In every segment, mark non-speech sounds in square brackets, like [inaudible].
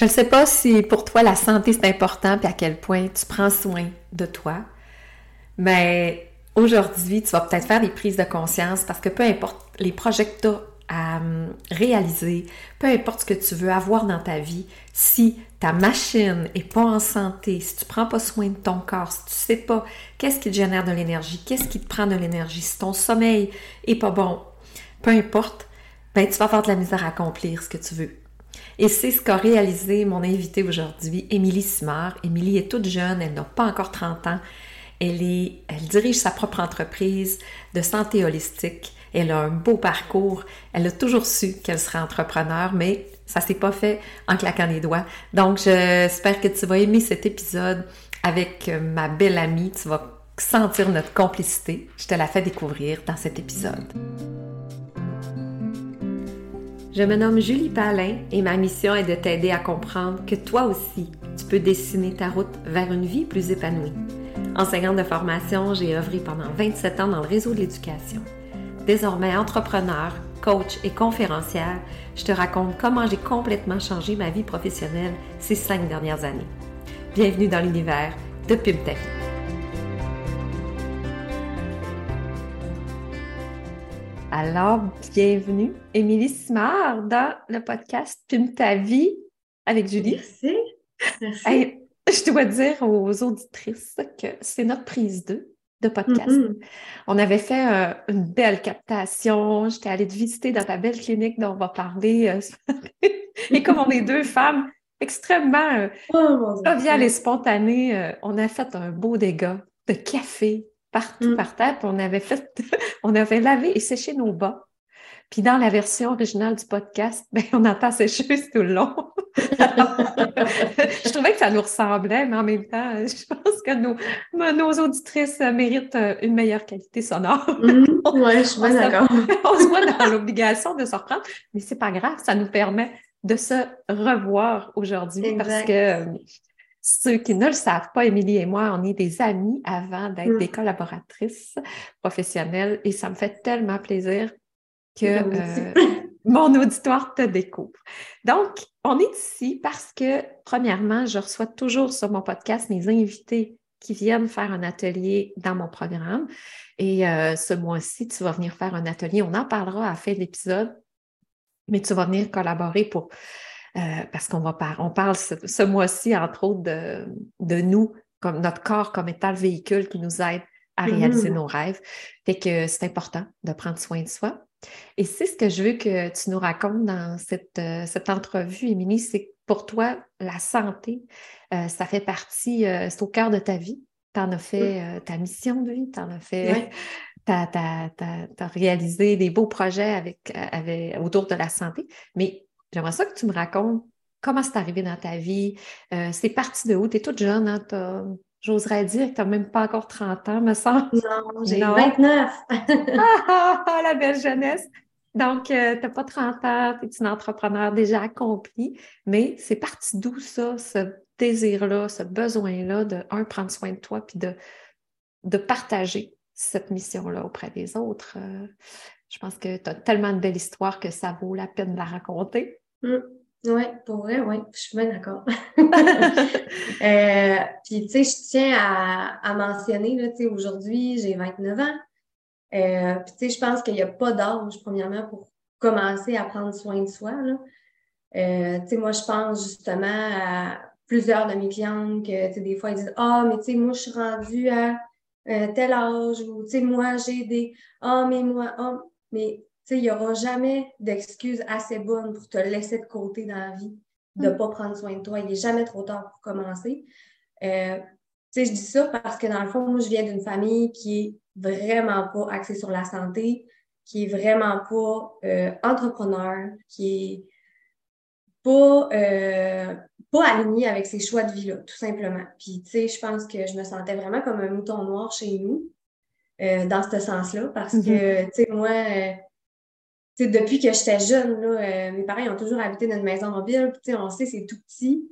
Je ne sais pas si pour toi la santé c'est important puis à quel point tu prends soin de toi, mais aujourd'hui tu vas peut-être faire des prises de conscience parce que peu importe les projets que tu as à hum, réaliser, peu importe ce que tu veux avoir dans ta vie, si ta machine est pas en santé, si tu prends pas soin de ton corps, si tu sais pas qu'est-ce qui te génère de l'énergie, qu'est-ce qui te prend de l'énergie, si ton sommeil est pas bon, peu importe, ben tu vas avoir de la misère à accomplir ce que tu veux. Et c'est ce qu'a réalisé mon invitée aujourd'hui, Émilie Simard. Émilie est toute jeune, elle n'a pas encore 30 ans. Elle, est, elle dirige sa propre entreprise de santé holistique. Elle a un beau parcours. Elle a toujours su qu'elle serait entrepreneur, mais ça s'est pas fait en claquant les doigts. Donc, j'espère que tu vas aimer cet épisode avec ma belle amie. Tu vas sentir notre complicité. Je te la fais découvrir dans cet épisode. Je me nomme Julie Palin et ma mission est de t'aider à comprendre que toi aussi, tu peux dessiner ta route vers une vie plus épanouie. Enseignante de formation, j'ai œuvré pendant 27 ans dans le réseau de l'éducation. Désormais entrepreneur, coach et conférencière, je te raconte comment j'ai complètement changé ma vie professionnelle ces cinq dernières années. Bienvenue dans l'univers de Pub Alors, bienvenue, Émilie Simard, dans le podcast Pime ta vie avec Julie. Merci. Merci. je dois dire aux auditrices que c'est notre prise 2 de podcast. Mm-hmm. On avait fait euh, une belle captation. J'étais allée te visiter dans ta belle clinique dont on va parler. Euh, [laughs] et comme on est deux femmes extrêmement euh, oh, et spontanées, euh, on a fait un beau dégât de café, partout mm. par terre. Puis on avait fait, [laughs] on avait lavé et séché nos bas. Puis dans la version originale du podcast, ben, on entend sécheuse [laughs] tout le long. [laughs] je trouvais que ça nous ressemblait, mais en même temps, je pense que nos, nos auditrices méritent euh, une meilleure qualité sonore. Mm. oui, je suis bien d'accord. on se voit dans l'obligation de se reprendre, mais c'est pas grave, ça nous permet de se revoir aujourd'hui parce que euh, ceux qui ne le savent pas, Émilie et moi, on est des amis avant d'être mm. des collaboratrices professionnelles et ça me fait tellement plaisir que euh, [laughs] mon auditoire te découvre. Donc, on est ici parce que, premièrement, je reçois toujours sur mon podcast mes invités qui viennent faire un atelier dans mon programme. Et euh, ce mois-ci, tu vas venir faire un atelier. On en parlera à la fin de l'épisode, mais tu vas venir collaborer pour euh, parce qu'on va on parle ce, mois-ci, entre autres, de, de, nous, comme notre corps comme étant le véhicule qui nous aide à réaliser mm-hmm. nos rêves. Fait que c'est important de prendre soin de soi. Et c'est ce que je veux que tu nous racontes dans cette, euh, cette entrevue, Émilie, c'est que pour toi, la santé, euh, ça fait partie, c'est au cœur de ta vie. Tu en as fait ta mission de vie, tu en as fait, [laughs] tu as, réalisé des beaux projets avec, avec, autour de la santé. Mais J'aimerais ça que tu me racontes comment c'est arrivé dans ta vie. Euh, c'est parti de où? Tu es toute jeune, hein? J'oserais dire que tu n'as même pas encore 30 ans, me semble. Non, j'ai 29. Ah, ah, la belle jeunesse. Donc, euh, tu n'as pas 30 ans, tu es une entrepreneur déjà accomplie, mais c'est parti d'où ça, ce désir-là, ce besoin-là de, un, prendre soin de toi, puis de, de partager cette mission-là auprès des autres? Euh, je pense que tu as tellement de belles histoires que ça vaut la peine de la raconter. Mm. Oui, pour vrai, oui, je suis bien d'accord. [laughs] Euh, puis, tu sais, je tiens à, mentionner, là, tu sais, aujourd'hui, j'ai 29 ans. Euh, puis, tu sais, je pense qu'il n'y a pas d'âge, premièrement, pour commencer à prendre soin de soi. Là. Euh, tu sais, moi, je pense justement à plusieurs de mes clientes que, tu sais, des fois, ils disent Ah, mais tu sais, moi, je suis rendue à tel âge, ou, tu sais, moi, j'ai des Ah, mais moi, ah, mais il n'y aura jamais d'excuses assez bonnes pour te laisser de côté dans la vie, de ne mm. pas prendre soin de toi. Il n'est jamais trop tard pour commencer. Euh, je dis ça parce que dans le fond, moi, je viens d'une famille qui est vraiment pas axée sur la santé, qui est vraiment pas euh, entrepreneur, qui est pas, euh, pas alignée avec ses choix de vie-là, tout simplement. Puis, tu sais, je pense que je me sentais vraiment comme un mouton noir chez nous, euh, dans ce sens-là, parce mm-hmm. que, tu sais, moi, depuis que j'étais jeune, là, euh, mes parents ont toujours habité dans une maison mobile. Puis, on sait, c'est tout petit.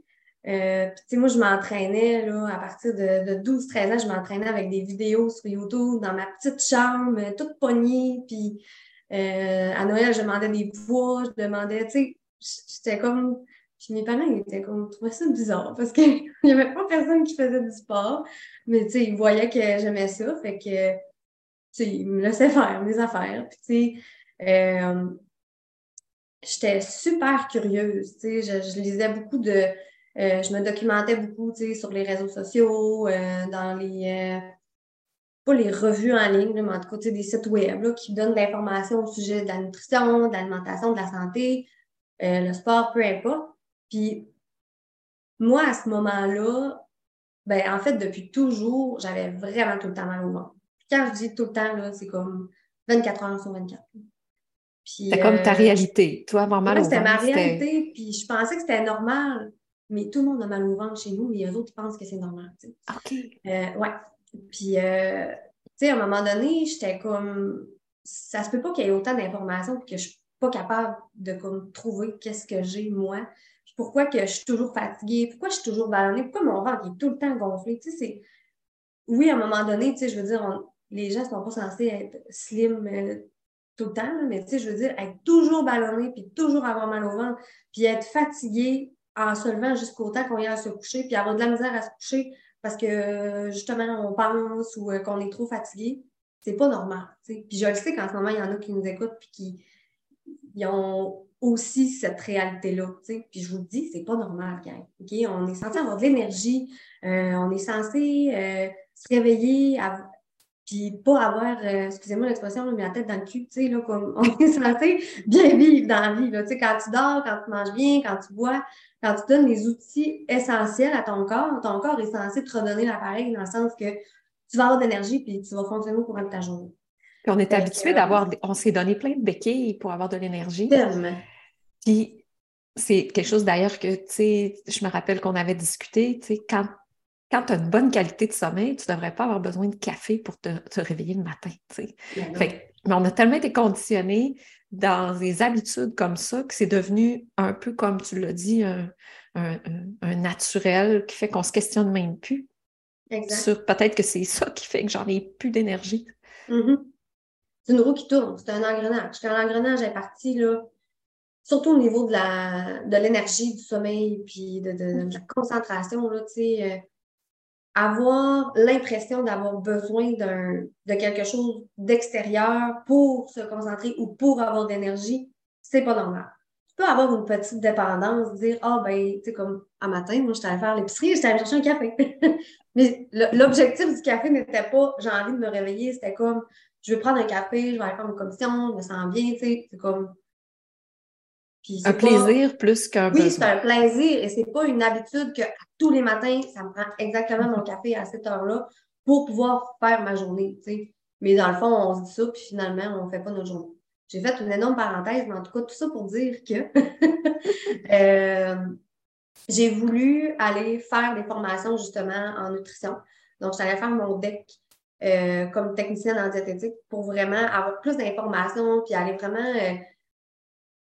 Euh, moi, je m'entraînais à partir de, 12-13 ans, je m'entraînais avec des vidéos sur YouTube dans ma petite chambre, toute pognée. Puis euh, à Noël, je demandais des poids, je demandais, tu sais, j'étais comme Puis mes parents, ils étaient comme, trouvaient ça bizarre parce qu'il [laughs] n'y avait pas personne qui faisait du sport. Mais tu sais, ils voyaient que j'aimais ça. Fait que, tu sais, ils me laissaient faire mes affaires. Puis tu sais, euh, j'étais super curieuse. Je, je, lisais beaucoup de. Euh, je me documentais beaucoup, sur les réseaux sociaux, euh, dans les. pas les revues en ligne, mais en tout cas, des sites web là, qui donnent de l'information au sujet de la nutrition, de l'alimentation, de la santé, le sport, peu importe. Puis moi, à ce moment-là, ben en fait, depuis toujours, j'avais vraiment tout le temps mal au ventre. quand je dis tout le temps, là, c'est comme 24 heures sur 24. C'est comme ta euh, réalité. Toi, avoir mal au ventre. C'était ma réalité, puis je pensais que c'était normal. Mais tout le monde a mal au ventre chez nous, mais les autres pensent que c'est normal. OK. Euh, ouais. Puis, euh, tu sais, à un moment donné, j'étais comme. Ça se peut pas qu'il y ait autant d'informations que je suis pas capable de comme, trouver qu'est-ce que j'ai, moi pourquoi que je suis toujours fatiguée, pourquoi je suis toujours ballonnée, pourquoi mon ventre est tout le temps gonflé? Tu sais, c'est... Oui, à un moment donné, tu sais, je veux dire, les gens ne sont pas censés être slim euh, tout le temps, mais tu sais, je veux dire, être toujours ballonné, puis toujours avoir mal au ventre, puis être fatigué en se levant jusqu'au temps qu'on à se coucher, puis avoir de la misère à se coucher parce que justement, on pense ou euh, qu'on est trop fatigué, c'est pas normal. Puis je le sais qu'en ce moment, il y en a qui nous écoutent puis qui ont aussi cette réalité-là. Puis je vous le dis, c'est pas normal, gang. On est censé avoir de l'énergie, euh, on est censé euh, se réveiller, puis pas avoir, euh, excusez-moi l'expression, mais la tête dans le cul, là, comme [laughs] on est censé bien vivre dans la vie. Là, quand tu dors, quand tu manges bien, quand tu bois, quand tu donnes les outils essentiels à ton corps, ton corps est censé te redonner l'appareil dans le sens que tu vas avoir de l'énergie puis tu vas fonctionner au courant de ta journée on est habitué d'avoir, on s'est donné plein de béquilles pour avoir de l'énergie. Puis c'est quelque chose d'ailleurs que, tu sais, je me rappelle qu'on avait discuté, tu sais, quand, quand tu as une bonne qualité de sommeil, tu ne devrais pas avoir besoin de café pour te, réveiller le matin. Ben mais on a tellement été conditionnés dans des habitudes comme ça que c'est devenu un peu, comme tu l'as dit, un, naturel qui fait qu'on se questionne même plus. Sur peut-être que c'est ça qui fait que j'en ai plus d'énergie. Mm-hmm c'est une roue qui tourne, c'est un engrenage. Quand l'engrenage est parti, là, surtout au niveau de la de l'énergie, du sommeil, puis de, la concentration, là, euh, avoir l'impression d'avoir besoin de quelque chose d'extérieur pour se concentrer ou pour avoir d'énergie, c'est pas normal. Tu peux avoir une petite dépendance, dire Ah, ben, tu sais, comme un matin, moi, j'étais allée faire l'épicerie, j'étais allée chercher un café. [laughs] Mais l'objectif du café n'était pas j'ai envie de me réveiller, c'était comme je vais prendre un café, je vais aller faire une commission, je me sens bien, tu sais, c'est comme. Un plaisir plus qu'un Oui, c'est un plaisir et c'est pas une habitude que tous les matins, ça me prend exactement mon café à cette heure-là pour pouvoir faire ma journée. Mais dans le fond, on se dit ça, puis finalement, on ne fait pas notre journée. J'ai fait une énorme parenthèse, mais en tout cas, tout ça pour dire que [laughs] euh, j'ai voulu aller faire des formations justement en nutrition. Donc, j'allais faire mon deck euh, comme technicienne en diététique pour vraiment avoir plus d'informations puis aller vraiment euh,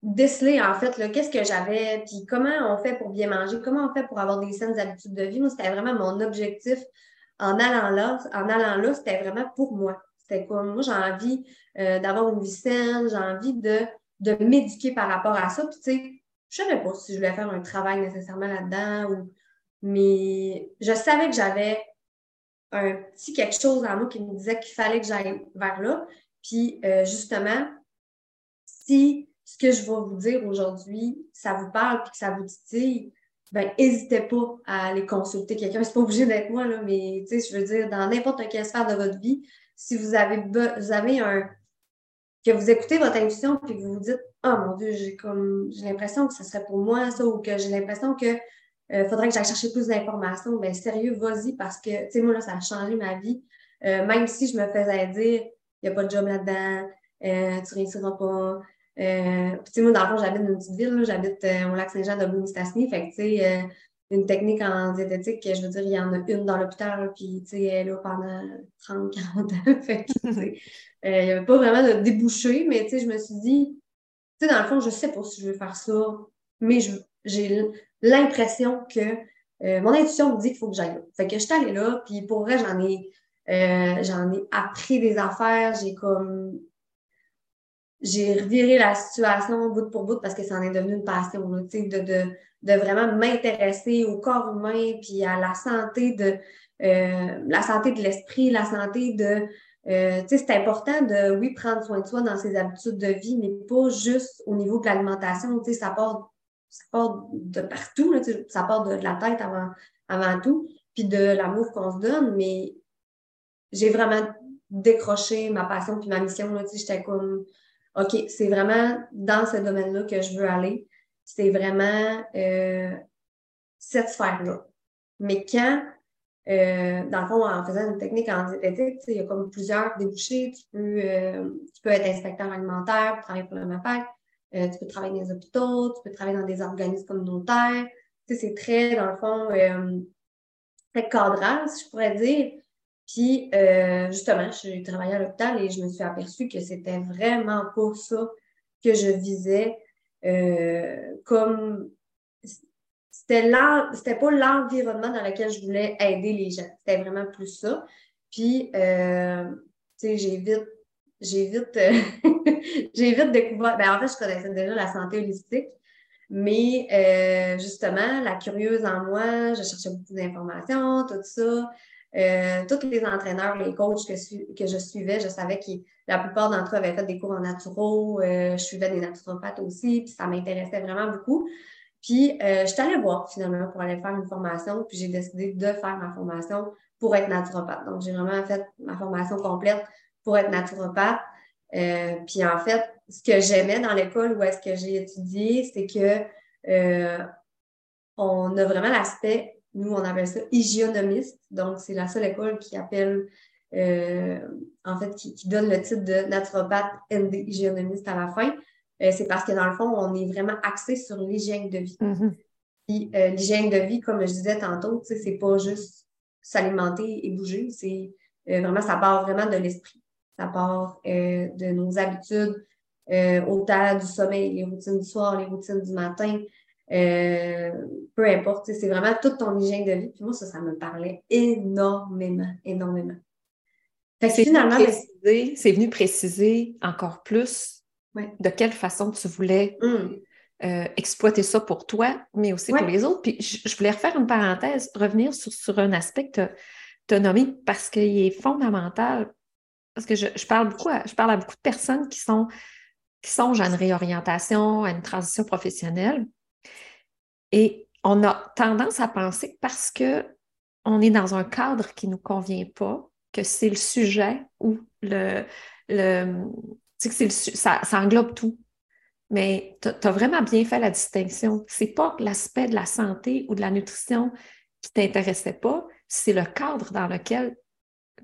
déceler en fait qu'est-ce que j'avais puis comment on fait pour bien manger, comment on fait pour avoir des saines habitudes de vie. Moi, c'était vraiment mon objectif en allant là. En allant là, c'était vraiment pour moi. C'était comme moi, j'ai envie euh, d'avoir une vie saine, j'ai envie de, de m'éduquer par rapport à ça. Tu sais, je savais pas si je voulais faire un travail nécessairement là-dedans ou mais je savais que j'avais un petit quelque chose en moi qui me disait qu'il fallait que j'aille vers là. Puis euh, justement, si ce que je vais vous dire aujourd'hui, ça vous parle et que ça vous titille, ben n'hésitez pas à aller consulter quelqu'un. C'est pas obligé d'être moi, là, mais je veux dire, dans n'importe quelle sphère de votre vie, si vous avez, un. que vous écoutez votre intuition puis que vous vous dites Oh mon Dieu, j'ai comme j'ai l'impression que ce serait pour moi ça, ou que j'ai l'impression que euh, faudrait que j'aille chercher plus d'informations. Ben sérieux, vas-y, parce que, tu sais, moi, là, ça a changé ma vie. Euh, même si je me faisais dire, il n'y a pas de job là-dedans, euh, tu réussiras pas. Euh, tu sais, moi, dans le fond, j'habite dans une petite ville, j'habite au lac Saint-Jean de Bounistassini. Fait que, tu sais, une technique en diététique, je veux dire, il y en a une dans l'hôpital, puis, tu sais, elle est là pendant 30, 40 ans. [laughs] fait que, tu sais, il n'y avait pas vraiment de débouché, mais, tu sais, je me suis dit, tu sais, dans le fond, je sais pas si je veux faire ça, mais j'ai l'impression que euh, mon intuition me dit qu'il faut que j'aille là. Fait que je suis allée là, puis pour vrai, j'en ai, euh, j'en ai appris des affaires, j'ai comme j'ai reviré la situation bout pour bout parce que ça en est devenu une passion, de, de, de vraiment m'intéresser au corps humain, puis à la santé de euh, la santé de l'esprit, la santé de euh, c'est important de, oui, prendre soin de soi dans ses habitudes de vie, mais pas juste au niveau de l'alimentation. Ça part, ça part de partout, là, ça part de, la tête avant, avant tout, puis de l'amour qu'on se donne, mais j'ai vraiment décroché ma passion puis ma mission. J'étais comme, OK, c'est vraiment dans ce domaine-là que je veux aller. C'est vraiment euh, cette sphère-là. Mais quand euh, dans le fond, en faisant une technique en diététique, il y a comme plusieurs débouchés. Tu peux, euh, tu peux être inspecteur alimentaire, travailler pour le MAPAC, euh, tu peux travailler dans les hôpitaux, tu peux travailler dans des organismes communautaires. C'est très, dans le fond, très cadrant, si je pourrais dire. Puis, justement, je suis travaillé à l'hôpital et je me suis aperçue que c'était vraiment pas ça que je visais comme c'était pas l'environnement dans lequel je voulais aider les gens. C'était vraiment plus ça. Puis, euh, tu sais, j'ai vite, j'ai vite, [laughs] j'ai découvert. Ben, en fait, je connaissais déjà la santé holistique, mais euh, justement, la curieuse en moi, je cherchais beaucoup d'informations, tout ça. Euh, tous les entraîneurs, les coachs que, je suivais, je savais que la plupart d'entre eux avaient fait des cours en naturo. je suivais des naturopathes aussi, puis ça m'intéressait vraiment beaucoup. Puis, euh, je suis allée voir finalement pour aller faire une formation, puis j'ai décidé de faire ma formation pour être naturopathe. Donc, j'ai vraiment fait ma formation complète pour être naturopathe. Euh, puis, en fait, ce que j'aimais dans l'école où est-ce que j'ai étudié, c'est que euh, on a vraiment l'aspect, nous, on appelle ça hygiénomiste. Donc, c'est la seule école qui appelle, en fait, qui, qui, donne le titre de naturopathe ND hygiénomiste à la fin. Euh, c'est parce que dans le fond, on est vraiment axé sur l'hygiène de vie. Mm-hmm. Puis euh, l'hygiène de vie, comme je disais tantôt, c'est pas juste s'alimenter et bouger, c'est euh, vraiment, ça part vraiment de l'esprit. Ça part de nos habitudes, autant du sommeil, les routines du soir, les routines du matin, peu importe, c'est vraiment toute ton hygiène de vie. Puis moi, ça, ça me parlait énormément, énormément. C'est finalement, c'est venu préciser encore plus de quelle façon tu voulais mm. euh, exploiter ça pour toi, mais aussi pour les autres. Puis je, voulais refaire une parenthèse, revenir sur, un aspect que tu as, nommé parce qu'il est fondamental. Parce que je, parle beaucoup à, je parle à beaucoup de personnes qui sont qui songent à une réorientation, à une transition professionnelle. Et on a tendance à penser que parce que on est dans un cadre qui ne nous convient pas, que c'est le sujet ou le, le, que ça, ça englobe tout. Mais tu as vraiment bien fait la distinction. C'est pas l'aspect de la santé ou de la nutrition qui t'intéressait pas, c'est le cadre dans lequel,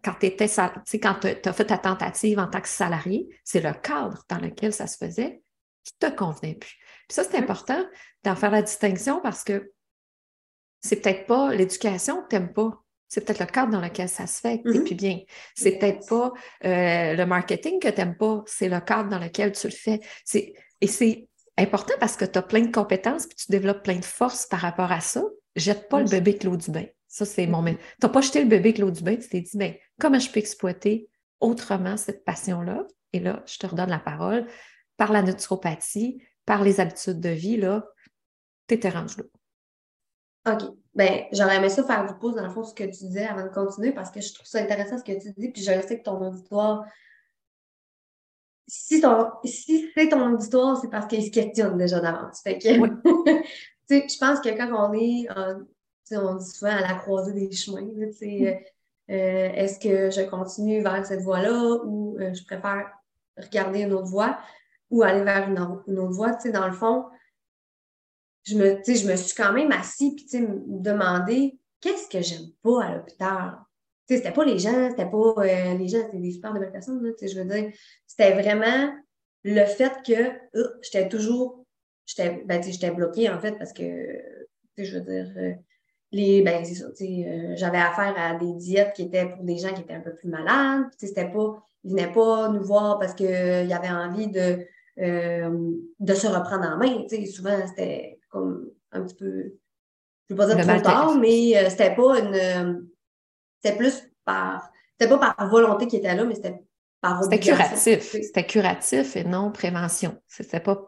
quand tu quand as fait ta tentative en tant que salarié, c'est le cadre dans lequel ça se faisait qui te convenait plus. Puis ça, c'est important d'en faire la distinction parce que c'est peut-être pas l'éducation que tu n'aimes pas, c'est peut-être le cadre dans lequel ça se fait que tu mm-hmm. bien. C'est peut-être pas euh, le marketing que tu n'aimes pas, c'est le cadre dans lequel tu le fais. Et c'est important parce que tu as plein de compétences et tu développes plein de forces par rapport à ça. Jette pas le bébé avec l'eau du bain. Ça, c'est mon. Mm-hmm. Tu n'as pas jeté le bébé avec l'eau du bain, tu t'es dit, bien, comment je peux exploiter autrement cette passion-là? Et là, je te redonne la parole. Par la naturopathie, par les habitudes de vie, là, tu étais rendu là. OK. Ben, j'aurais aimé ça faire du pouce dans le fond, ce que tu disais avant de continuer, parce que je trouve ça intéressant ce que tu dis, puis je sais que ton auditoire, si, si c'est ton auditoire, c'est parce qu'il se questionne déjà d'avance. Fait que, [laughs] je pense que quand on est, on dit souvent à la croisée des chemins, mm. euh, euh, est-ce que je continue vers cette voie-là ou euh, je préfère regarder une autre voie? Ou aller vers une, autre voie, tu sais, dans le fond, je me, je me suis quand même assis puis me demander qu'est-ce que j'aime pas à l'hôpital? C'était pas les gens, c'était pas euh, les gens, c'était des super de belles personnes. Là, je veux dire, c'était vraiment le fait que euh, j'étais toujours, j'étais ben, bloquée en fait parce que, je veux dire, euh, les, ben, c'est ça, j'avais affaire à des diètes qui étaient pour des gens qui étaient un peu plus malades. C'était pas, ils venaient pas nous voir parce qu'ils avaient envie de, de se reprendre en main. Souvent, c'était comme un petit peu, je ne veux pas dire trop tard, mais euh, c'était pas une, euh, c'était plus par, c'était pas par volonté qui était là, mais c'était c'était curatif. C'était curatif et non prévention. C'était pas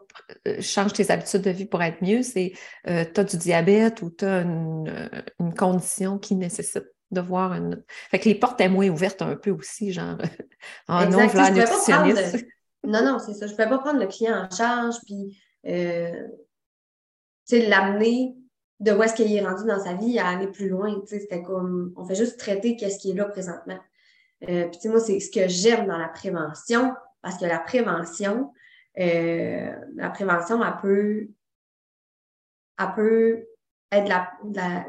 euh, change tes habitudes de vie pour être mieux, c'est euh, tu as du diabète ou tu as euh, une, condition qui nécessite de voir une. Fait que les portes étaient moins ouvertes un peu aussi, genre [laughs] en non, voilà, nutritionniste. Non, non, c'est ça. Je ne pouvais pas prendre le client en charge puis l'amener de où est-ce qu'il est rendu dans sa vie à aller plus loin. C'était comme on fait juste traiter qu'est-ce qui est là présentement. Euh, puis, moi, c'est ce que j'aime dans la prévention, parce que la prévention, euh, la prévention, elle peut, elle peut être la,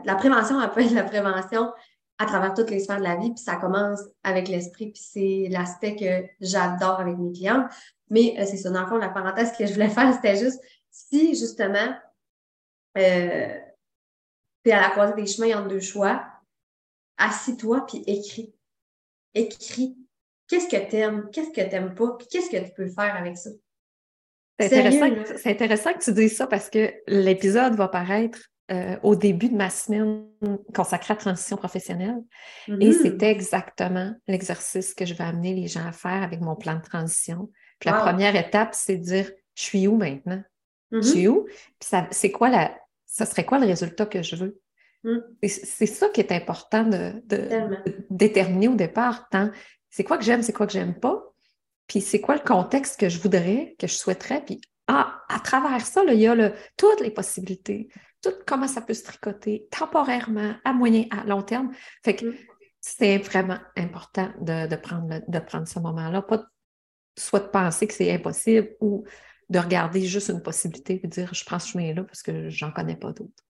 la, prévention, elle peut être la prévention à travers toutes les sphères de la vie, puis ça commence avec l'esprit, puis c'est l'aspect que j'adore avec mes clients. Mais euh, c'est ça, dans le fond, la parenthèse que je voulais faire, c'était juste si justement euh, tu es à la croisée des chemins entre deux choix, assis-toi puis écris. Écris. Qu'est-ce que tu aimes, qu'est-ce que tu n'aimes pas, puis qu'est-ce que tu peux faire avec ça? C'est intéressant, c'est intéressant que tu dises ça parce que l'épisode va paraître euh, au début de ma semaine consacrée à transition professionnelle. Et mm-hmm. c'est exactement l'exercice que je vais amener les gens à faire avec mon plan de transition. Puis la première étape, c'est de dire je suis où maintenant? Je mm-hmm. suis où? Puis c'est quoi la. Ça serait quoi le résultat que je veux? Mm. C'est ça qui est important de, déterminer au départ. C'est quoi que j'aime, c'est quoi que j'aime pas, puis c'est quoi le contexte que je voudrais, que je souhaiterais, puis ah, à travers ça, il y a toutes les possibilités, tout comment ça peut se tricoter temporairement, à moyen, à long terme. Fait que mm. c'est vraiment important de, prendre, de prendre ce moment-là, pas soit de penser que c'est impossible ou de regarder juste une possibilité et de dire je prends ce chemin-là parce que j'en connais pas d'autres.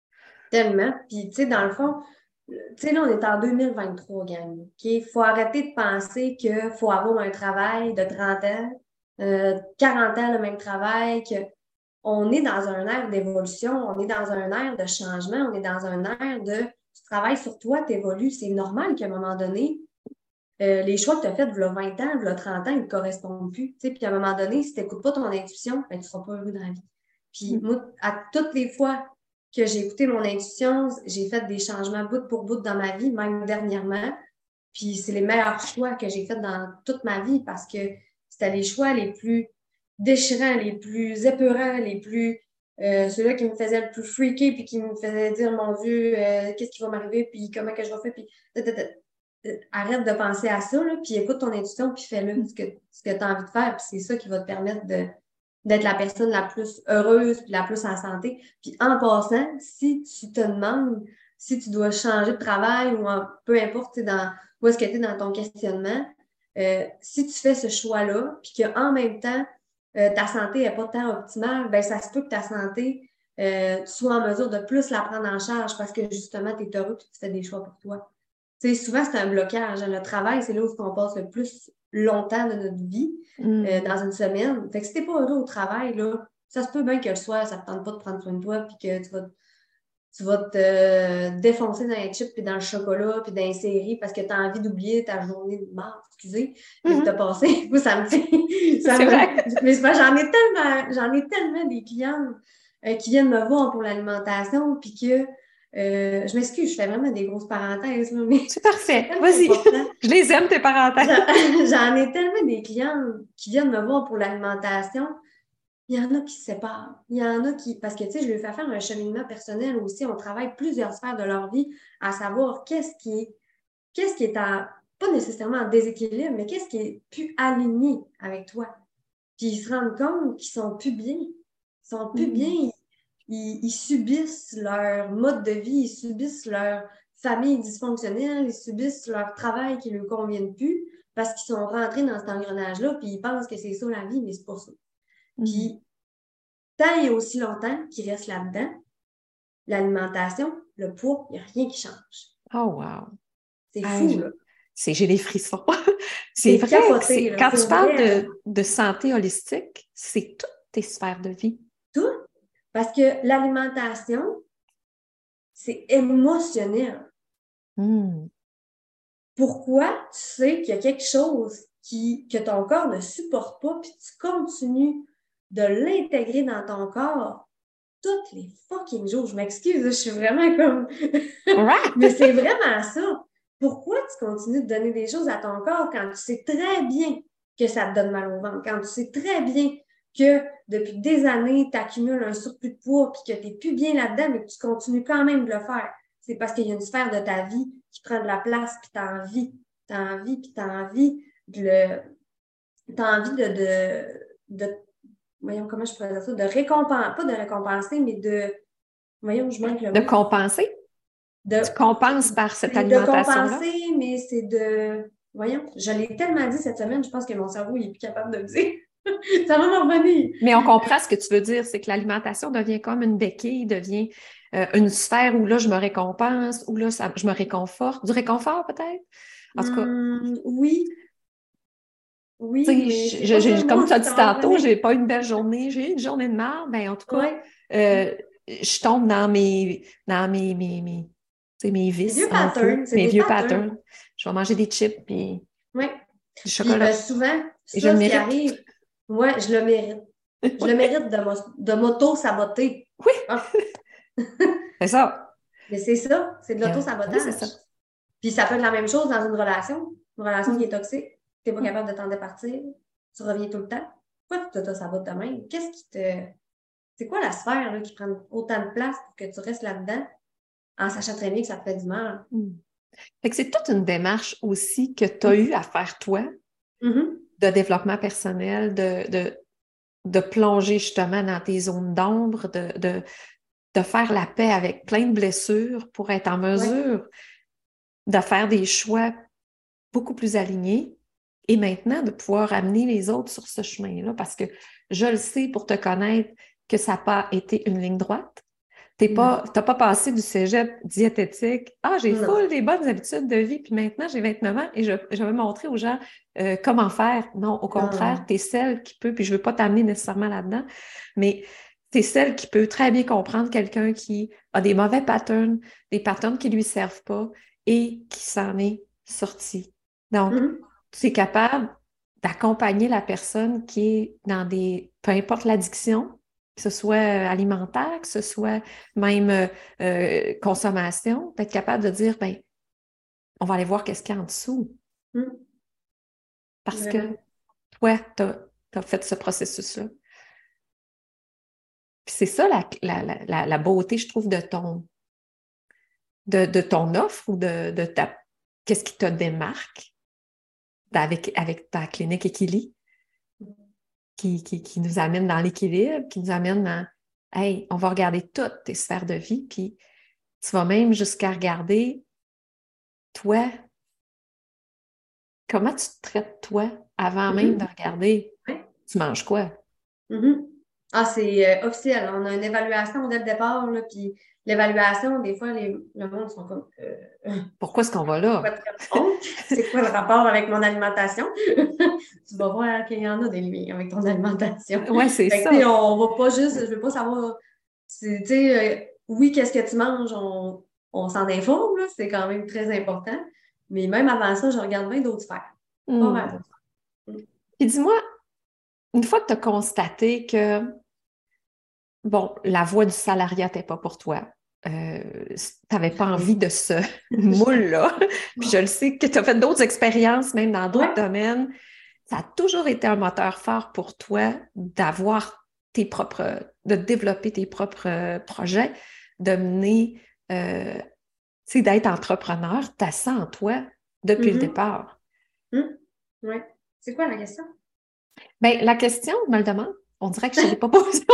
Tellement. Puis, tu sais, dans le fond, tu sais, là, on est en 2023, gang. Il faut arrêter de penser qu'il faut avoir un travail de 30 ans, 40 euh, ans, le même travail, que on est dans un air d'évolution, on est dans un air de changement, on est dans un air de tu travailles sur toi, tu évolues. C'est normal qu'à un moment donné, euh, les choix que tu as faits, a 20 ans, a 30 ans, ils ne correspondent plus. Puis à un moment donné, si tu n'écoutes pas ton intuition, ben, tu ne seras pas heureux dans la vie. Puis mm. moi, à toutes les fois que j'ai écouté mon intuition, j'ai fait des changements bout pour bout dans ma vie, même dernièrement. Puis c'est les meilleurs choix que j'ai faits dans toute ma vie parce que c'était les choix les plus déchirants, les plus épeurants, les plus euh, ceux-là qui me faisaient le plus freaker puis qui me faisaient dire mon Dieu, euh, qu'est-ce qui va m'arriver, puis comment que je vais faire, puis arrête de penser à ça, puis écoute ton intuition, puis fais-le ce que, ce que tu as envie de faire, puis c'est ça qui va te permettre de, d'être la personne la plus heureuse puis la plus en santé. Puis en passant, si tu te demandes si tu dois changer de travail ou peu importe dans, où est-ce que tu es dans ton questionnement, euh, si tu fais ce choix-là, puis qu'en même temps, euh, ta santé n'est pas tant optimale, ben ça se peut que ta santé euh, soit en mesure de plus la prendre en charge parce que justement, tu es heureux et tu fais des choix pour toi. sais, souvent, c'est un blocage. Le travail, c'est là où on passe le plus longtemps de notre vie, mm. euh, dans une semaine. Fait que si t'es pas heureux au travail, là, ça se peut bien que le soir, ça te tente pas de prendre soin de toi, puis que tu vas, tu vas te défoncer dans les chips, puis dans le chocolat, puis dans les séries, parce que tu as envie d'oublier ta journée de mort, excusez, que mm-hmm. t'as passé. [laughs] Moi, ça me. [laughs] C'est vrai. Mais j'en ai tellement, j'en ai tellement des clients euh, qui viennent me voir pour l'alimentation, puis que euh, je m'excuse, je fais vraiment des grosses parenthèses. mais c'est parfait. Vas-y. [laughs] je les aime, tes parenthèses. J'en ai tellement des clients qui viennent me voir pour l'alimentation. Il y en a qui se séparent. Il y en a qui. Parce que, tu sais, je lui fais faire un cheminement personnel aussi. On travaille plusieurs sphères de leur vie à savoir qu'est-ce qui est, qu'est-ce qui est en, pas nécessairement en déséquilibre, mais qu'est-ce qui est plus aligné avec toi. Puis ils se rendent compte qu'ils sont plus bien. Ils sont plus mm. bien ils, subissent leur mode de vie, ils subissent leur famille dysfonctionnelle, ils subissent leur travail qui ne leur convient plus parce qu'ils sont rentrés dans cet engrenage-là, puis ils pensent que c'est ça la vie, mais c'est pas ça. Puis, tant et aussi longtemps qu'ils restent là-dedans, l'alimentation, le poids, il n'y a rien qui change. Oh, wow! C'est fou, là. C'est, j'ai des frissons. [laughs] c'est vrai, quand tu parles de, de santé holistique, c'est toutes tes sphères de vie. Tout, parce que l'alimentation, c'est émotionnel. Hmm. Pourquoi tu sais qu'il y a quelque chose qui, que ton corps ne supporte pas, puis tu continues de l'intégrer dans ton corps toutes les fucking jours. Je m'excuse, je suis vraiment comme. [laughs] Mais c'est vraiment ça. Pourquoi tu continues de donner des choses à ton corps quand tu sais très bien que ça te donne mal au ventre. Quand tu sais très bien que depuis des années, tu accumules un surplus de poids puis que tu n'es plus bien là-dedans, mais que tu continues quand même de le faire, c'est parce qu'il y a une sphère de ta vie qui prend de la place puis tu as envie, tu as envie, puis tu as envie de le. Tu as envie de, de, de, Voyons comment je pourrais dire ça, de récompenser, pas de récompenser, mais de. Voyons, je manque le De compenser? De, tu compenses par cette alimentation-là? De compenser, mais c'est de Voyons, je l'ai tellement dit cette semaine, je pense que mon cerveau n'est plus capable de le dire. [laughs] ça va m'en revenir. Mais on comprend ce que tu veux dire, c'est que l'alimentation devient comme une béquille, devient euh, une sphère où là, je me récompense, où là, je me réconforte. Du réconfort, peut-être? En tout cas. Hum, oui. Oui. comme tu as dit tantôt, j'ai pas une belle journée, j'ai une journée de mort, ben en tout cas, euh, je tombe dans mes, dans mes, mes, mes, mes vices. Vieux patterns, mes vieux patterns. Je vais manger des chips puis du chocolat. Ben, souvent, ça, je qui arrive, moi, je le mérite. Je le mérite de, m'auto-saboter. Oui. Ah. [laughs] c'est ça. Mais c'est ça, c'est de l'auto-sabotage. Oui, ça. Puis ça peut être la même chose dans une relation, une relation qui est toxique. Tu n'es pas capable de t'en départir, tu reviens tout le temps. Pourquoi tu t'auto-sabotes de même? Qu'est-ce qui te. C'est quoi la sphère là, qui prend autant de place pour que tu restes là-dedans en sachant très bien que ça te fait du mal? Hmm. c'est toute une démarche aussi que tu as eu à faire toi mm-hmm. de développement personnel, de, de, plonger justement dans tes zones d'ombre, de, de, faire la paix avec plein de blessures pour être en mesure de faire des choix beaucoup plus alignés et maintenant de pouvoir amener les autres sur ce chemin-là parce que je le sais pour te connaître que ça n'a pas été une ligne droite, tu n'as pas passé du cégep diététique. Ah, j'ai full des bonnes habitudes de vie, puis maintenant j'ai 29 ans et je, je vais montrer aux gens euh, comment faire. Non, au contraire, tu es celle qui peut, puis je ne veux pas t'amener nécessairement là-dedans, mais tu es celle qui peut très bien comprendre quelqu'un qui a des mauvais patterns, des patterns qui ne lui servent pas et qui s'en est sorti. Donc, mm-hmm. Tu es capable d'accompagner la personne qui est dans des, peu importe l'addiction, que ce soit euh, alimentaire, que ce soit même euh, euh, consommation, d'être capable de dire, ben, on va aller voir qu'est-ce qu'il y a en dessous. Mmh. Parce que toi, tu as, fait ce processus-là. c'est ça la, beauté, je trouve, de ton, de, ton offre ou de, de ta. Qu'est-ce qui te démarque avec, avec ta clinique Equili qui, nous amène dans l'équilibre, qui nous amène dans Hey, on va regarder toutes tes sphères de vie, puis tu vas même jusqu'à regarder toi, comment tu te traites toi avant même mm-hmm. de regarder? Tu manges quoi? Mm-hmm. Ah, c'est euh, officiel. On a une évaluation dès le départ, là, puis l'évaluation, des fois, les, le monde sont comme. Euh, [laughs] Pourquoi est-ce qu'on va là? C'est quoi le rapport avec mon alimentation? [laughs] tu vas voir qu'il y en a des liens avec ton alimentation. Oui, c'est ça. on va pas juste, je veux pas savoir. Tu sais, euh, oui, qu'est-ce que tu manges? On, on s'en informe, c'est quand même très important. Mais même avant ça, je regarde bien d'autres sphères. Pas hmm. mal. Puis dis-moi, une fois que tu as constaté que bon, la voie du salariat n'était pas pour toi. Euh, tu n'avais pas envie de ce [laughs] moule-là. [laughs] Puis je le sais que tu as fait d'autres expériences, même dans d'autres domaines. Ça a toujours été un moteur fort pour toi d'avoir tes propres, de développer tes propres projets, de mener, euh, d'être entrepreneur. Tu as ça en toi depuis le mm-hmm. départ. Mm. Oui. C'est quoi la question? Bien, la question, je me le demande, on dirait que je ne l'ai pas posée.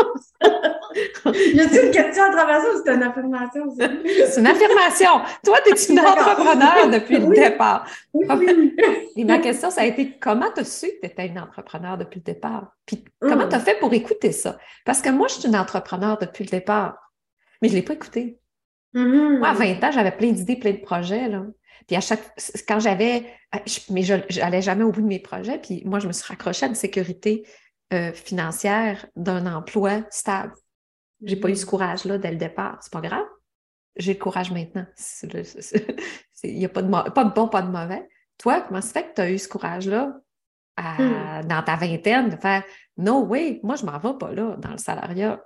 [laughs] y a-t-il une question à travers ça ou c'est une affirmation [laughs] c'est une affirmation. Toi, tu es une entrepreneur depuis le départ. [laughs] Et ma question, ça a été comment tu as su que tu étais une entrepreneur depuis le départ? Puis comment mm. tu as fait pour écouter ça? Parce que moi, je suis une entrepreneur depuis le départ, mais je ne l'ai pas écouté. Mm-hmm. Moi, à 20 ans, j'avais plein d'idées, plein de projets. Là. Puis à chaque quand j'avais, mais je n'allais jamais au bout de mes projets, puis moi, je me suis raccrochée à une sécurité euh, financière d'un emploi stable. J'ai pas eu ce courage-là dès le départ. C'est pas grave. J'ai le courage maintenant. Il n'y a pas de, pas de bon, pas de mauvais. Toi, comment ça fait que tu as eu ce courage-là mm. dans ta vingtaine de faire No way, moi, je m'en vais pas là, dans le salariat?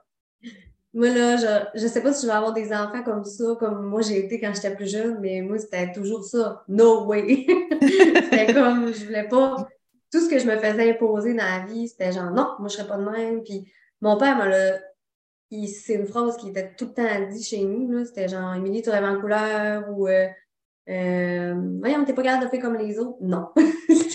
Moi, là, je ne sais pas si je vais avoir des enfants comme ça, comme moi j'ai été quand j'étais plus jeune, mais moi, c'était toujours ça. No way. [laughs] c'était comme, je voulais pas tout ce que je me faisais imposer dans la vie, c'était genre non, moi je serais pas de même. Puis mon père me l'a. C'est une phrase qui était tout le temps dit chez nous. C'était genre Émilie, tu rêves en couleur ou euh, euh, Voyons, t'es pas capable de faire comme les autres. Non. [laughs]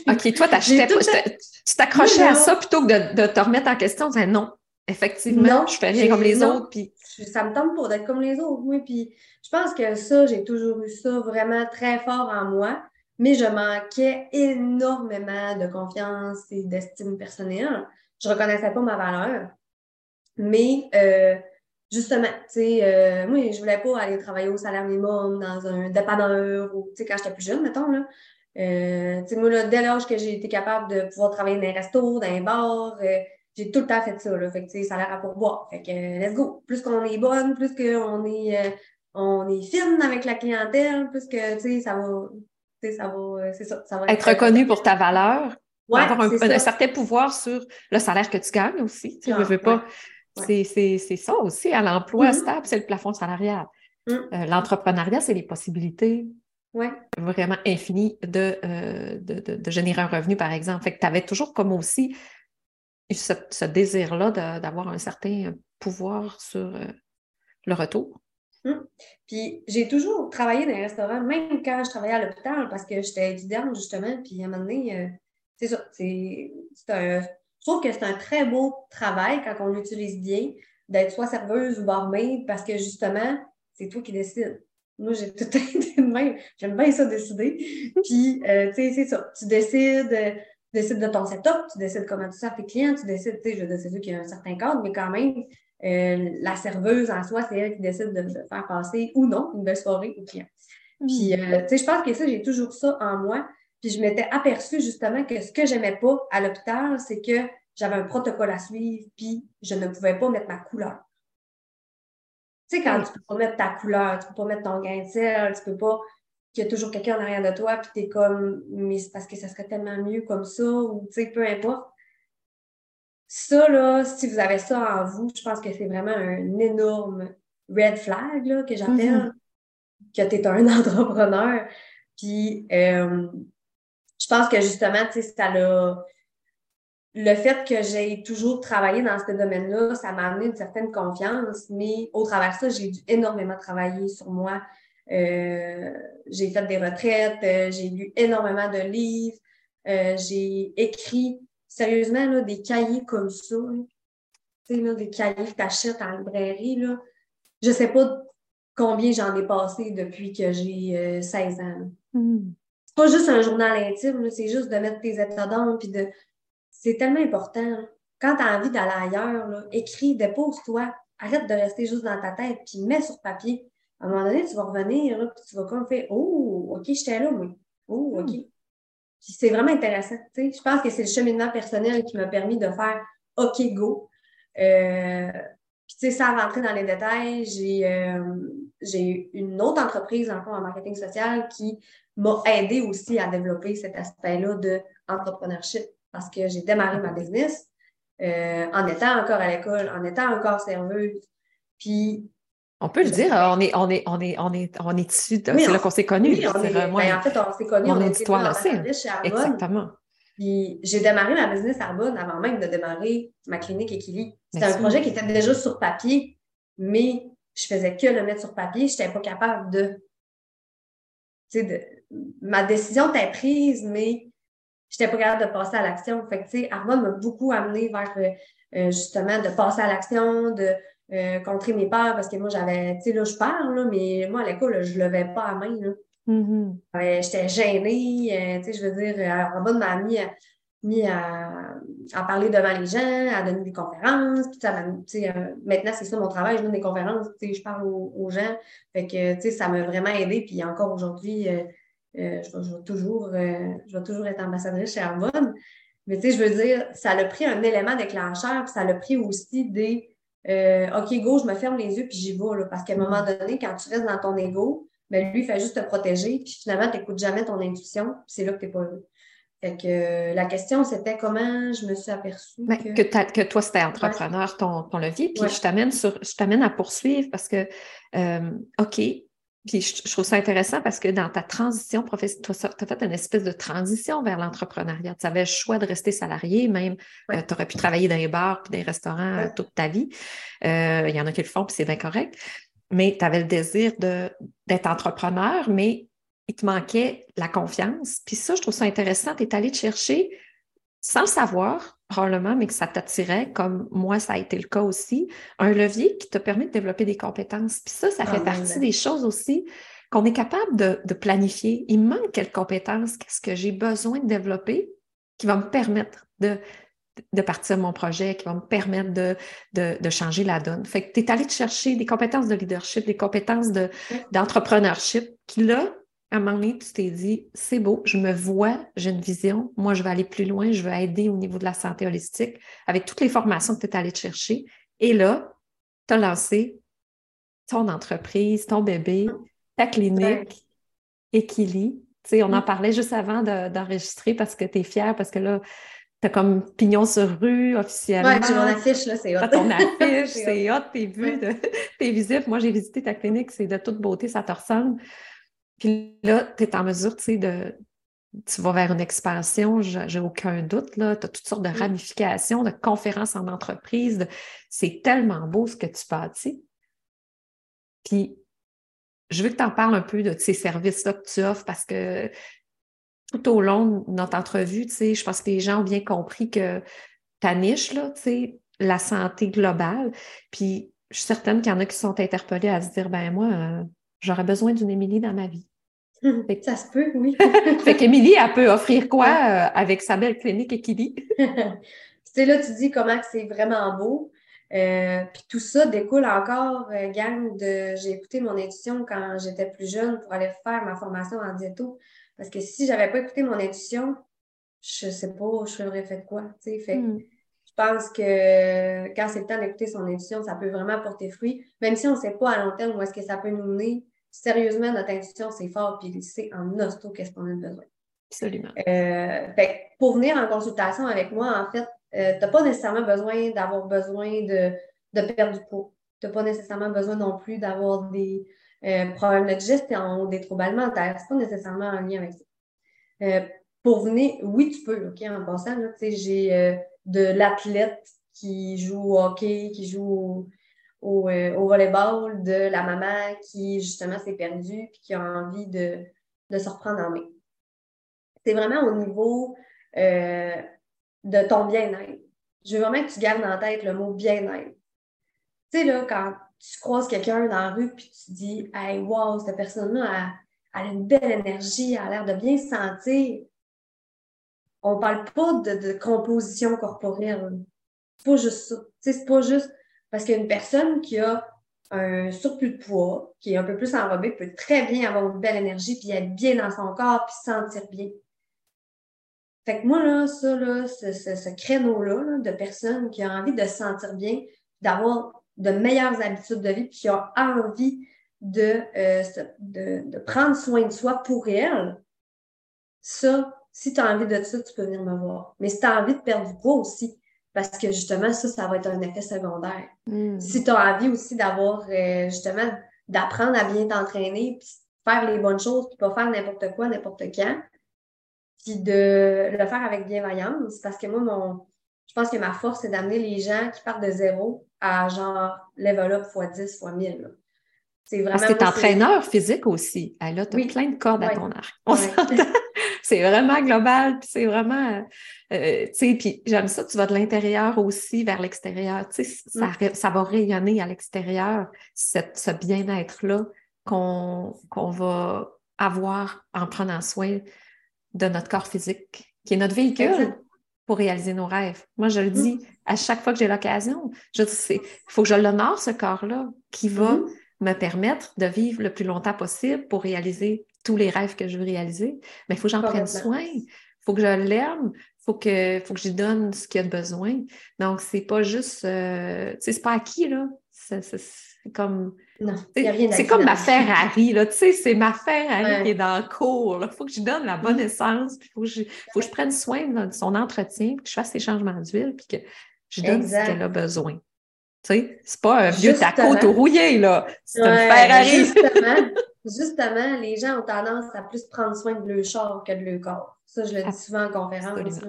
OK, toi, tu t'accrochais à ça plutôt que de, de, te remettre en question. Tu non, effectivement, je fais rien comme les autres. Puis... Ça me tombe pour d'être comme les autres, oui. Puis je pense que ça, j'ai toujours eu ça vraiment très fort en moi mais je manquais énormément de confiance et d'estime personnelle. Je reconnaissais pas ma valeur. Mais euh, justement, tu sais, euh, moi, je voulais pas aller travailler au salaire minimum dans un dépanneur ou, tu sais, quand j'étais plus jeune, mettons, là. Euh, tu sais, moi, là, dès l'âge que j'ai été capable de pouvoir travailler dans un resto, dans un bar, euh, j'ai tout le temps fait ça, là. Fait que, tu sais, salaire à pourboire. Fait que, let's go. Plus qu'on est bonne, plus qu'on est, on est fine avec la clientèle, plus que, tu sais, ça va ça va, euh, c'est ça, ça va être, reconnu pour ta valeur, avoir un, certain pouvoir sur le salaire que tu gagnes aussi. Tu ne veux pas. C'est ça aussi, à l'emploi mm-hmm. stable, c'est le plafond salarial. Mm. Euh, l'entrepreneuriat, c'est les possibilités vraiment infinies euh, de, de, générer un revenu, par exemple. Fait que tu avais toujours comme aussi ce, désir-là d'avoir un certain pouvoir sur le retour. Hum. Puis j'ai toujours travaillé dans les restaurants, même quand je travaillais à l'hôpital, parce que j'étais étudiante, justement. Puis à un moment donné, euh, c'est ça. C'est, un, je trouve que c'est un très beau travail quand on l'utilise bien, d'être soit serveuse ou barmaid, parce que justement, c'est toi qui décides. Moi, j'ai tout été de même. J'aime bien ça décider. Puis, euh, tu sais, c'est ça. Tu décides, euh, tu décides de ton setup, tu décides comment tu sers tes clients, tu décides, tu sais, je veux dire, c'est sûr qu'il y a un certain cadre, mais quand même, euh, la serveuse en soi, c'est elle qui décide de, faire passer ou non une belle soirée au client. Puis, hmm. euh, tu sais, je pense que ça, j'ai toujours ça en moi. Puis, je m'étais aperçue justement que ce que j'aimais pas à l'hôpital, c'est que j'avais un protocole à suivre, puis je ne pouvais pas mettre ma couleur. Tu sais, quand tu peux pas mettre ta couleur, tu peux pas mettre ton gain de sel, tu peux pas qu'il y a toujours quelqu'un en arrière de toi, puis tu es comme, mais c'est parce que ça serait tellement mieux comme ça, ou tu sais, peu importe. Ça, là, si vous avez ça en vous, je pense que c'est vraiment un énorme red flag là, que j'appelle, mm-hmm. que tu es un [laughs] entrepreneur. Puis, euh, je pense que justement, tu sais, ça l'a. Le fait que j'ai toujours travaillé dans ce domaine-là, ça m'a amené une certaine confiance, mais au travers de ça, j'ai dû énormément travailler sur moi. Euh, j'ai fait des retraites, euh, j'ai lu énormément de livres, j'ai écrit sérieusement, là, des cahiers comme ça, là, des cahiers que tu achètes en librairie, là, je sais pas combien j'en ai passé depuis que j'ai 16 euh, ans. Hmm. C'est pas juste un journal intime, c'est juste de mettre tes états puis de... C'est tellement important. Quand tu as envie d'aller ailleurs, là, écris, dépose-toi, arrête de rester juste dans ta tête, puis mets sur papier. À un moment donné, tu vas revenir, là, puis tu vas comme faire Oh, OK, j'étais là, oui. Oh, OK. C'est vraiment intéressant. Je pense que c'est le cheminement personnel qui m'a permis de faire OK, go. Euh, puis, sans rentrer dans les détails, j'ai euh, une autre entreprise en, en marketing social qui m'a aidé aussi à développer cet aspect-là d'entrepreneurship parce que j'ai démarré ma business euh, en étant encore à l'école, en étant encore serveuse. Puis on peut le dire, on est, on est, on est, on est, on est issu de. c'est là qu'on s'est connus. Oui, on est, ben, en fait, on s'est connus. On auditoire là Exactement. Puis j'ai démarré ma business Arbonne avant même de démarrer ma clinique Equili. C'était un projet qui était déjà sur papier, mais je faisais que le mettre sur papier. Je n'étais pas capable de. Tu sais, de... ma décision était prise, mais je n'étais pas capable de passer à l'action. Fait que, tu sais, Arbonne m'a beaucoup amené vers euh, justement de passer à l'action, de euh, contrer mes peurs parce que moi, j'avais, tu sais, là, je parle, là, mais moi, à l'école, je ne levais pas à main. Là. Mm-hmm. J'étais gênée, euh, tu sais, je veux dire, en bas de ma mis, à, mis à, à, parler devant les gens, à donner des conférences. Puis, sais, euh, maintenant, c'est ça mon travail, je donne des conférences, tu sais, je parle aux, gens. Fait que, tu sais, ça m'a vraiment aidé. Puis encore aujourd'hui, je, vais toujours, je vais toujours être ambassadrice chez Arbonne. Mais tu sais, je veux dire, ça a pris un élément déclencheur, puis ça a pris aussi des euh, OK, go, je me ferme les yeux puis j'y vais. Là, parce qu'à un moment donné, quand tu restes dans ton ego, ben, lui, il fait juste te protéger, puis finalement, tu n'écoutes jamais ton intuition, puis c'est là que tu n'es pas heureux. Fait que euh, la question, c'était comment je me suis aperçue ben, que... Que, toi, c'était entrepreneur, ton, ton, levier, puis je t'amène sur je t'amène à poursuivre parce que, euh, OK, puis je, trouve ça intéressant parce que dans ta transition professionnelle, tu as fait une espèce de transition vers l'entrepreneuriat. Tu avais le choix de rester salarié, même euh, tu aurais pu travailler dans les bars puis des restaurants toute ta vie. Euh, il y en a qui le font, puis c'est bien correct. Mais tu avais le désir d'être entrepreneur, mais il te manquait la confiance. Puis ça, je trouve ça intéressant. Tu es allé te chercher sans le savoir, probablement, mais que ça t'attirait, comme moi, ça a été le cas aussi, un levier qui te permet de développer des compétences. Puis ça, ça fait partie des choses aussi qu'on est capable de, planifier. Il me manque quelles compétences, qu'est-ce que j'ai besoin de développer qui va me permettre de, de partir mon projet, qui va me permettre de, de, changer la donne. Fait que tu es allé te chercher des compétences de leadership, des compétences d'entrepreneurship qui, là, à un moment donné, tu t'es dit, c'est beau, je me vois, j'ai une vision, moi, je vais aller plus loin, je veux aider au niveau de la santé holistique avec toutes les formations que tu es allé te chercher. Et là, tu as lancé ton entreprise, ton bébé, ta clinique, Equili. Tu sais, on en mm. parlait juste avant d'enregistrer parce que tu es fière, parce que là, tu as comme pignon sur rue officiellement. Oui, j'ai mon affiche, là, c'est hot. ton affiche, [laughs] c'est hot, t'es vu, t'es visible. Moi, j'ai visité ta clinique, c'est de toute beauté, ça te ressemble. Puis là, tu es en mesure, tu sais, de. Tu vas vers une expansion, j'ai aucun doute. Tu as toutes sortes de mm. ramifications, de conférences en entreprise. C'est tellement beau ce que tu bâtis. Puis, je veux que tu en parles un peu de ces services-là que tu offres parce que tout au long de notre entrevue, tu sais, je pense que les gens ont bien compris que ta niche, là, tu sais, la santé globale. Puis, je suis certaine qu'il y en a qui sont interpellés à se dire, ben moi, euh, j'aurais besoin d'une Émilie dans ma vie. [laughs] Ça se peut, oui. [laughs] fait qu'Émilie, elle peut offrir quoi euh, avec sa belle clinique Equili? [laughs] sais, là, tu dis comment c'est vraiment beau. Euh, puis tout ça découle encore, euh, gang, de. J'ai écouté mon intuition quand j'étais plus jeune pour aller faire ma formation en diéto. Parce que si j'avais pas écouté mon intuition, je sais pas, je serais fait quoi. Fait hmm. je pense que quand c'est le temps d'écouter son intuition, ça peut vraiment porter fruit. Même si on ne sait pas à long terme où est-ce que ça peut nous mener, sérieusement, notre intuition, c'est fort, puis c'est en hosto qu'est-ce qu'on a besoin. Absolument. Euh, pour venir en consultation avec moi, en fait, euh, tu n'as pas nécessairement besoin d'avoir besoin de, perdre du poids. Tu n'as pas nécessairement besoin non plus d'avoir des euh, problèmes de digestion ou des troubles alimentaires. Ce n'est pas nécessairement en lien avec ça. pour venir, oui, tu peux, OK, en passant, j'ai de l'athlète qui joue au hockey, qui joue au, euh, au, volleyball de la maman qui, justement, s'est perdue puis qui a envie de, se reprendre en main. C'est vraiment au niveau euh, de ton bien-être. Je veux vraiment que tu gardes en tête le mot bien-être. Tu sais, là, quand tu croises quelqu'un dans la rue puis tu dis Hey, wow, cette personne-là a, une belle énergie, elle a l'air de bien se sentir. On parle pas de, composition corporelle. C'est pas juste ça. C'est pas juste parce qu'une personne qui a un surplus de poids, qui est un peu plus enrobée, peut très bien avoir une belle énergie, puis être bien dans son corps, puis se sentir bien. Fait que moi, là, ça, là, ce, créneau-là de personnes qui ont envie de se sentir bien, d'avoir de meilleures habitudes de vie, puis qui ont envie de, euh, de, de, prendre soin de soi pour elles, ça, si tu as envie de ça, tu peux venir me voir. Mais si tu as envie de perdre du poids aussi, parce que justement, ça, ça va être un effet secondaire. Hmm. Si tu as envie aussi d'avoir, euh, justement, d'apprendre à bien t'entraîner, puis faire les bonnes choses, puis pas faire n'importe quoi, n'importe quand, puis de le faire avec bienveillance, parce que moi, mon, je pense que ma force, c'est d'amener les gens qui partent de zéro à genre level up x 10, x 1000. C'est vraiment. Parce que tu es entraîneur physique aussi. Elle a plein de cordes à ton arc. [laughs] c'est vraiment global, puis c'est vraiment, euh, tu sais, puis j'aime ça, tu vas de l'intérieur aussi vers l'extérieur, tu sais, ça, mm. ça, va rayonner à l'extérieur, ce bien-être-là qu'on va avoir en prenant soin de notre corps physique, qui est notre véhicule pour réaliser nos rêves. Moi, je le dis mm. à chaque fois que j'ai l'occasion. Je il faut que je l'honore, ce corps-là, qui va mm. me permettre de vivre le plus longtemps possible pour réaliser tous les rêves que je veux réaliser, mais il faut que j'en prenne soin. Il faut que je l'aime. Il faut que, faut que lui donne ce qu'il a besoin. Donc, c'est pas juste. Euh, tu sais, c'est pas acquis, là. C'est comme. Non, c'est comme ma Ferrari, là. Tu sais, c'est ma Ferrari qui est dans le cours. Il faut que je lui donne la bonne mm. essence, il faut que je, faut que je prenne soin de son entretien, que je fasse ses changements d'huile, puis que je donne ce qu'elle a besoin. Tu sais, c'est pas un vieux taco tout rouillé, là. C'est une Ferrari. Justement. [laughs] justement, les gens ont tendance à plus prendre soin de leur char que de leur corps. Ça, je le dis souvent en conférence.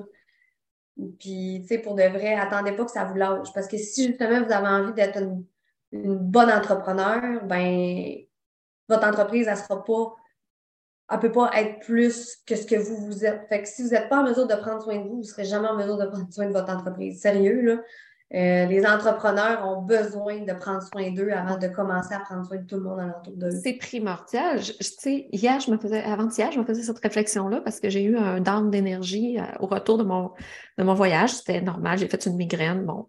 Puis, tu sais, pour de vrai, attendez pas que ça vous lâche. Parce que si justement vous avez envie d'être une, bonne entrepreneur, ben votre entreprise, elle sera pas. Elle peut pas être plus que ce que vous vous êtes. Fait que si vous n'êtes pas en mesure de prendre soin de vous, vous ne serez jamais en mesure de prendre soin de votre entreprise. Sérieux, là. Euh, les entrepreneurs ont besoin de prendre soin d'eux avant de commencer à prendre soin de tout le monde alentour d'eux. C'est primordial. Je, sais, hier, je me faisais, avant-hier, je me faisais cette réflexion-là parce que j'ai eu un down d'énergie euh, au retour de mon, de mon voyage. C'était normal. J'ai fait une migraine. Bon,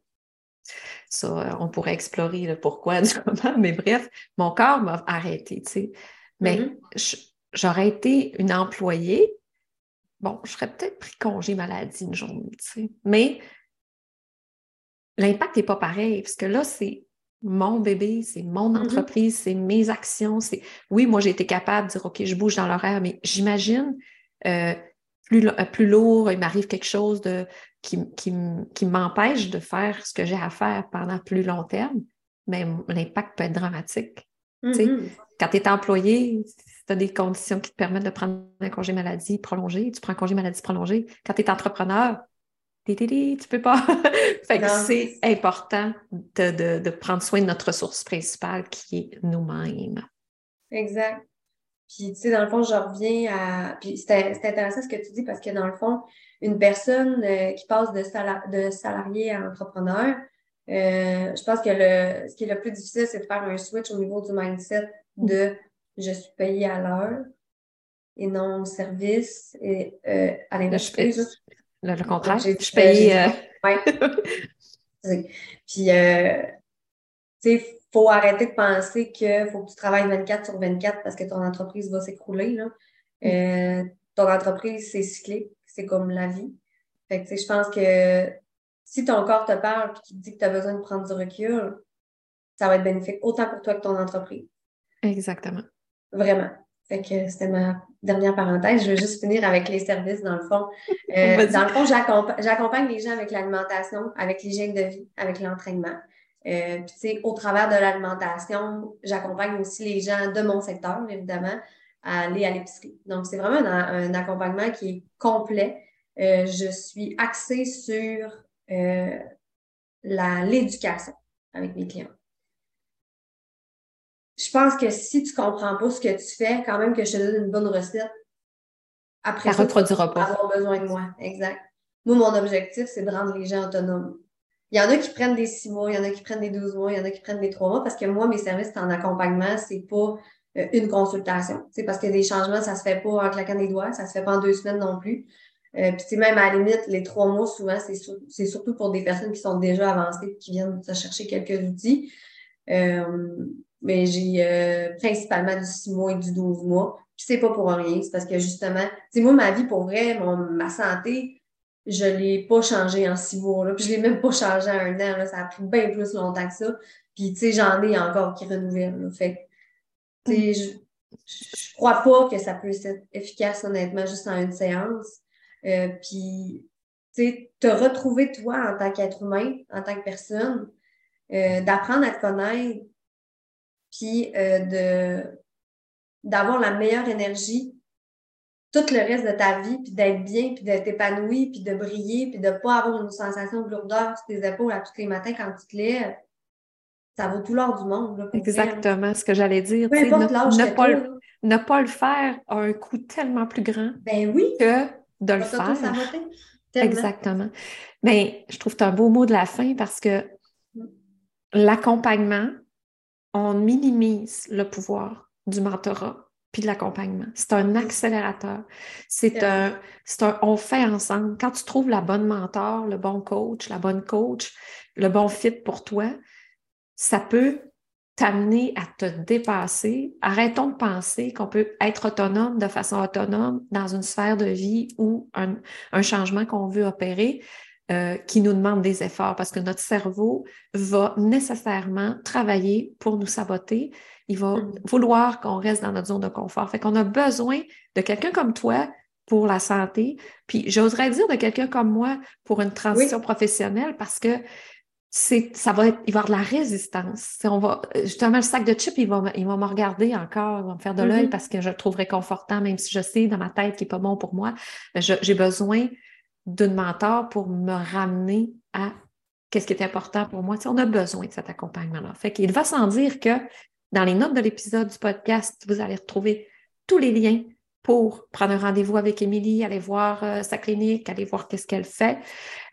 ça, euh, on pourrait explorer le pourquoi [laughs] du comment, mais bref, mon corps m'a arrêté, tu sais. Mais mm-hmm. j'aurais été une employée. Bon, je serais peut-être pris congé maladie une journée, tu sais. Mais l'impact n'est pas pareil, parce que là, c'est mon bébé, c'est mon mm-hmm. entreprise, c'est mes actions. C'est Oui, moi, j'ai été capable de dire, OK, je bouge dans l'horaire, mais j'imagine euh, plus, euh, plus lourd, il m'arrive quelque chose de, qui, qui, m'empêche de faire ce que j'ai à faire pendant plus long terme, mais l'impact peut être dramatique. Mm-hmm. Quand tu es employé, tu as des conditions qui te permettent de prendre un congé maladie prolongé, tu prends un congé maladie prolongé. Quand tu es entrepreneur, tu peux pas. [laughs] fait que c'est important de, prendre soin de notre ressource principale qui est nous-mêmes. Exact. Puis, tu sais, dans le fond, je reviens à. Puis, c'est intéressant ce que tu dis parce que, dans le fond, une personne euh, qui passe de, de salarié à entrepreneur, euh, je pense que le, ce qui est le plus difficile, c'est de faire un switch au niveau du mindset de je suis payé à l'heure et non au service et euh, à l'entreprise. Le, contraire, je paye. Euh... [laughs] Puis, euh, tu sais, il faut arrêter de penser qu'il faut que tu travailles 24 sur 24 parce que ton entreprise va s'écrouler. Là. Mm. Euh, ton entreprise, c'est cyclique, c'est comme la vie. Fait que, je pense que si ton corps te parle et qu'il te dit que tu as besoin de prendre du recul, ça va être bénéfique autant pour toi que ton entreprise. Exactement. Vraiment. Fait que c'était ma dernière parenthèse. Je vais juste finir avec les services, dans le fond. [laughs] Euh, dans le fond, j'accompagne les gens avec l'alimentation, avec l'hygiène de vie, avec l'entraînement. Euh, puis, tu sais, au travers de l'alimentation, j'accompagne aussi les gens de mon secteur, évidemment, à aller à l'épicerie. Donc, c'est vraiment un, accompagnement qui est complet. Euh, je suis axée sur euh, l'éducation avec mes clients je pense que si tu comprends pas ce que tu fais, quand même que je te donne une bonne recette, après ça, tu vas avoir besoin de moi. Exact. Moi, mon objectif, c'est de rendre les gens autonomes. Il y en a qui prennent des six mois, il y en a qui prennent des 12 mois, il y en a qui prennent des trois mois parce que moi, mes services en accompagnement, c'est pas euh, une consultation. C'est parce que des changements, ça se fait pas en claquant des doigts, ça se fait pas en deux semaines non plus. Euh, puis même à la limite, les trois mois, souvent, c'est surtout pour des personnes qui sont déjà avancées qui viennent se chercher quelques outils. Euh, mais j'ai euh, principalement du 6 mois et du 12 mois. Puis c'est pas pour rien, c'est parce que justement, c'est moi, ma vie, pour vrai, mon, ma santé, je l'ai pas changé en six mois, là, puis je l'ai même pas changé en un an, là, ça a pris bien plus longtemps que ça. Puis, tu sais, j'en ai encore qui renouvellent, là. Fait tu je, je crois pas que ça peut être efficace, honnêtement, juste en une séance. Euh, puis, tu sais, te retrouver toi en tant qu'être humain, en tant que personne, euh, d'apprendre à te connaître, puis euh, de d'avoir la meilleure énergie tout le reste de ta vie, puis d'être bien, puis d'être épanoui, puis de briller, puis de ne pas avoir une sensation de lourdeur sur tes épaules à tous les matins quand tu te lèves, ça vaut tout l'or du monde. Exactement ce que j'allais dire. ne, pas le, ne, pas le, faire a un coût tellement plus grand ben oui. que de le faire. Exactement. Mais je trouve que tu as un beau mot de la fin parce que mm. l'accompagnement, on minimise le pouvoir du mentorat puis de l'accompagnement. C'est un accélérateur. C'est un, un, on fait ensemble. Quand tu trouves la bonne mentor, le bon coach, la bonne coach, le bon fit pour toi, ça peut t'amener à te dépasser. Arrêtons de penser qu'on peut être autonome de façon autonome dans une sphère de vie ou un, un changement qu'on veut opérer. Euh, qui nous demande des efforts parce que notre cerveau va nécessairement travailler pour nous saboter. Il va mm. vouloir qu'on reste dans notre zone de confort. Fait qu'on a besoin de quelqu'un comme toi pour la santé, puis j'oserais dire de quelqu'un comme moi pour une transition professionnelle parce que ça va être, il va y avoir de la résistance. On va, justement, le sac de chips, il va, il va me regarder encore, il va me faire de l'œil mm-hmm. parce que je le trouve réconfortant, même si je sais dans ma tête qu'il n'est pas bon pour moi. J'ai besoin d'une mentor pour me ramener à qu'est-ce qui est important pour moi. on a besoin de cet accompagnement-là. Fait qu'il va sans dire que dans les notes de l'épisode du podcast, vous allez retrouver tous les liens pour prendre un rendez-vous avec Émilie, aller voir euh, sa clinique, aller voir qu'est-ce qu'elle fait.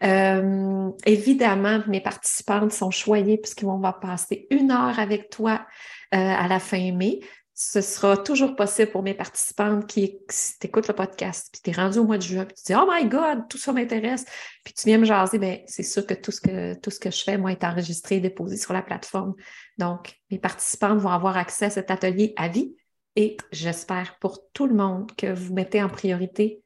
Euh, évidemment, mes participantes sont choyées puisqu'ils vont passer une heure avec toi euh, à la fin mai. Ce sera toujours possible pour mes participantes qui, si tu écoutes le podcast, puis tu es rendu au mois de juin, puis tu dis Oh my God, tout ça m'intéresse, puis tu viens me jaser, bien, c'est sûr que tout ce que tout ce que je fais, moi, est enregistré déposé sur la plateforme. Donc, mes participantes vont avoir accès à cet atelier à vie et j'espère pour tout le monde que vous mettez en priorité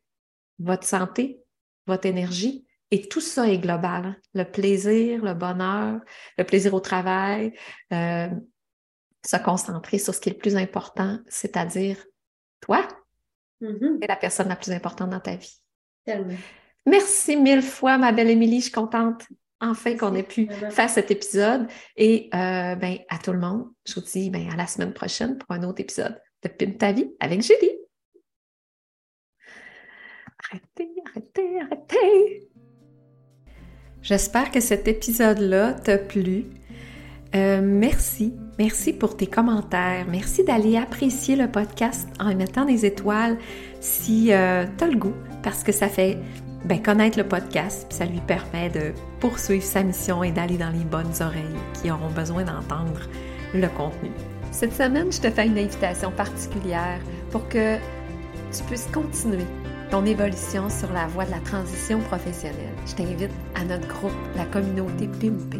votre santé, votre énergie. Et tout ça est global. Hein. Le plaisir, le bonheur, le plaisir au travail, euh, se concentrer sur ce qui est le plus important, c'est-à-dire toi mm-hmm. et la personne la plus importante dans ta vie. Tellement. Merci mille fois, ma belle Émilie. Je suis contente enfin qu'on ait pu faire cet épisode. Et euh, ben, à tout le monde, je vous dis ben, à la semaine prochaine pour un autre épisode de Pim ta vie avec Julie. Arrêtez, arrêtez, arrêtez. J'espère que cet épisode-là t'a plu. Euh, merci, merci pour tes commentaires. Merci d'aller apprécier le podcast en mettant des étoiles si euh, tu as le goût, parce que ça fait ben, connaître le podcast, ça lui permet de poursuivre sa mission et d'aller dans les bonnes oreilles qui auront besoin d'entendre le contenu. Cette semaine, je te fais une invitation particulière pour que tu puisses continuer ton évolution sur la voie de la transition professionnelle. Je t'invite à notre groupe, la communauté Pimpé.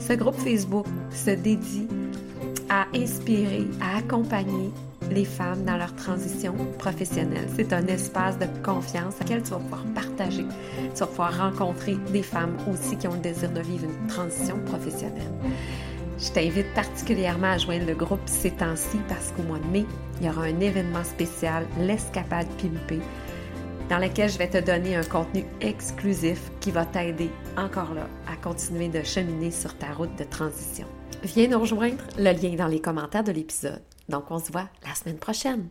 Ce groupe Facebook se dédie à inspirer, à accompagner les femmes dans leur transition professionnelle. C'est un espace de confiance à laquelle tu vas pouvoir partager. Tu vas pouvoir rencontrer des femmes aussi qui ont le désir de vivre une transition professionnelle. Je t'invite particulièrement à joindre le groupe ces temps-ci parce qu'au mois de mai, il y aura un événement spécial, l'Escapade Pimpée, dans lequel je vais te donner un contenu exclusif qui va t'aider encore là à continuer de cheminer sur ta route de transition. Viens nous rejoindre, le lien est dans les commentaires de l'épisode. Donc on se voit la semaine prochaine.